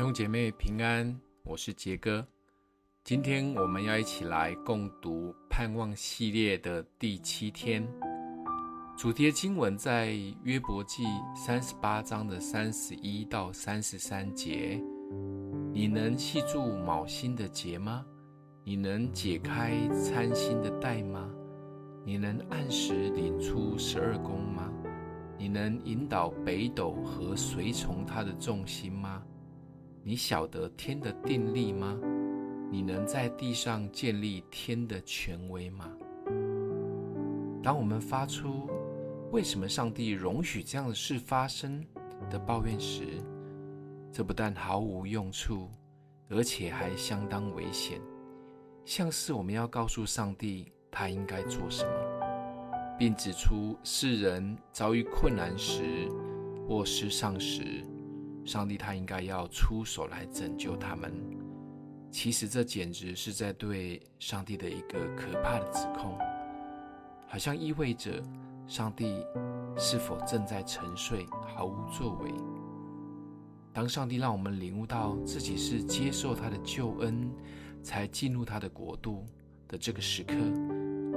兄姐妹平安，我是杰哥。今天我们要一起来共读盼望系列的第七天，主题的经文在约伯记三十八章的三十一到三十三节。你能系住卯星的结吗？你能解开参星的带吗？你能按时领出十二宫吗？你能引导北斗和随从他的众星吗？你晓得天的定力吗？你能在地上建立天的权威吗？当我们发出“为什么上帝容许这样的事发生”的抱怨时，这不但毫无用处，而且还相当危险，像是我们要告诉上帝他应该做什么，并指出世人遭遇困难时或失丧时，上帝他应该要出手来拯救他们。其实这简直是在对上帝的一个可怕的指控，好像意味着上帝是否正在沉睡，毫无作为。当上帝让我们领悟到自己是接受他的救恩，才进入他的国度的这个时刻，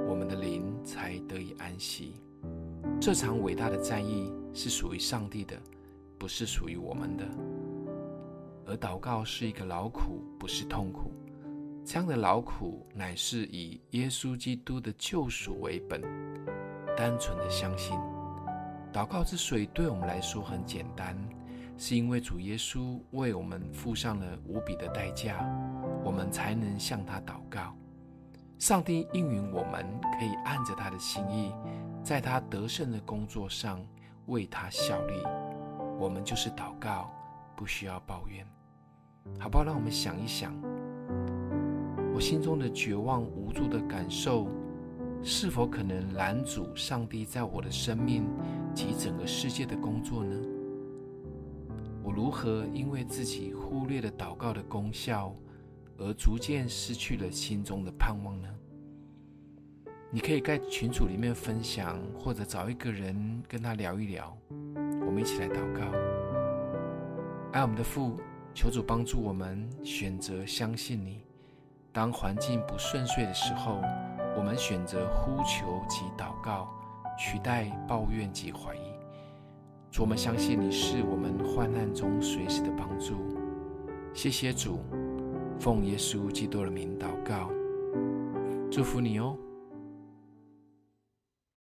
我们的灵才得以安息。这场伟大的战役是属于上帝的。不是属于我们的，而祷告是一个劳苦，不是痛苦。这样的劳苦乃是以耶稣基督的救赎为本，单纯的相信。祷告之所以对我们来说很简单，是因为主耶稣为我们付上了无比的代价，我们才能向他祷告。上帝应允我们可以按着他的心意，在他得胜的工作上为他效力。我们就是祷告，不需要抱怨，好不好？让我们想一想，我心中的绝望无助的感受，是否可能拦阻上帝在我的生命及整个世界的工作呢？我如何因为自己忽略了祷告的功效，而逐渐失去了心中的盼望呢？你可以在群组里面分享，或者找一个人跟他聊一聊。我们一起来祷告，爱我们的父，求主帮助我们选择相信你。当环境不顺遂的时候，我们选择呼求及祷告，取代抱怨及怀疑。主，我们相信你是我们患难中随时的帮助。谢谢主，奉耶稣基督的名祷告，祝福你哦。